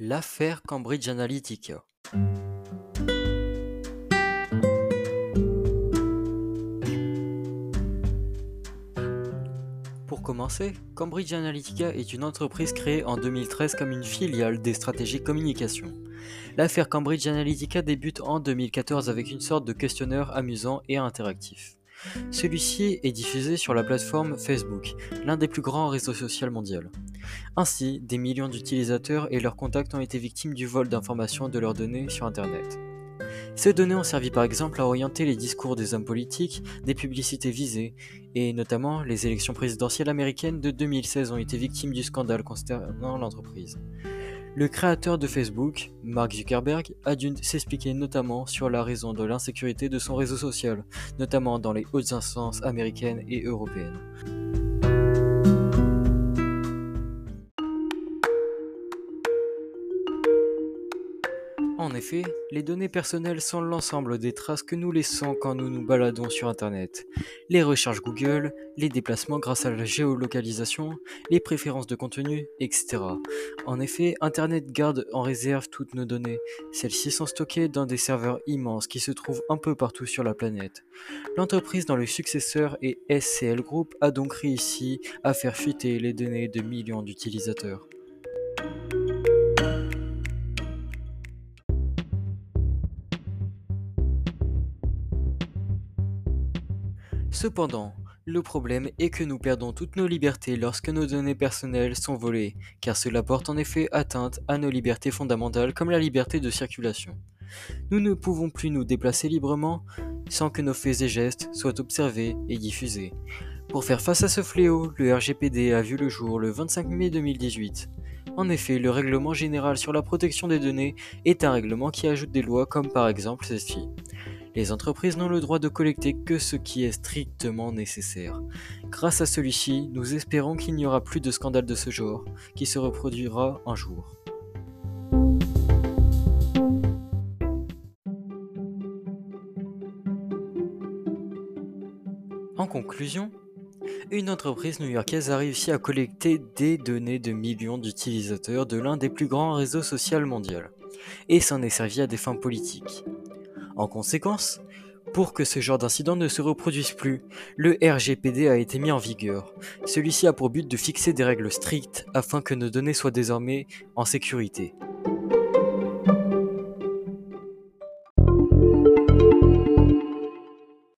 L'affaire Cambridge Analytica. Pour commencer, Cambridge Analytica est une entreprise créée en 2013 comme une filiale des stratégies communication. L'affaire Cambridge Analytica débute en 2014 avec une sorte de questionnaire amusant et interactif. Celui-ci est diffusé sur la plateforme Facebook, l'un des plus grands réseaux sociaux mondiaux. Ainsi, des millions d'utilisateurs et leurs contacts ont été victimes du vol d'informations de leurs données sur Internet. Ces données ont servi par exemple à orienter les discours des hommes politiques, des publicités visées, et notamment les élections présidentielles américaines de 2016 ont été victimes du scandale concernant l'entreprise. Le créateur de Facebook, Mark Zuckerberg, a dû s'expliquer notamment sur la raison de l'insécurité de son réseau social, notamment dans les hautes instances américaines et européennes. En effet, les données personnelles sont l'ensemble des traces que nous laissons quand nous nous baladons sur Internet. Les recherches Google, les déplacements grâce à la géolocalisation, les préférences de contenu, etc. En effet, Internet garde en réserve toutes nos données. Celles-ci sont stockées dans des serveurs immenses qui se trouvent un peu partout sur la planète. L'entreprise dont le successeur est SCL Group a donc réussi à faire fuiter les données de millions d'utilisateurs. Cependant, le problème est que nous perdons toutes nos libertés lorsque nos données personnelles sont volées, car cela porte en effet atteinte à nos libertés fondamentales comme la liberté de circulation. Nous ne pouvons plus nous déplacer librement sans que nos faits et gestes soient observés et diffusés. Pour faire face à ce fléau, le RGPD a vu le jour le 25 mai 2018. En effet, le règlement général sur la protection des données est un règlement qui ajoute des lois comme par exemple celle-ci. Les entreprises n'ont le droit de collecter que ce qui est strictement nécessaire. Grâce à celui-ci, nous espérons qu'il n'y aura plus de scandale de ce genre, qui se reproduira un jour. En conclusion, une entreprise new-yorkaise a réussi à collecter des données de millions d'utilisateurs de l'un des plus grands réseaux sociaux mondiaux, et s'en est servi à des fins politiques. En conséquence, pour que ce genre d'incident ne se reproduise plus, le RGPD a été mis en vigueur. Celui-ci a pour but de fixer des règles strictes afin que nos données soient désormais en sécurité.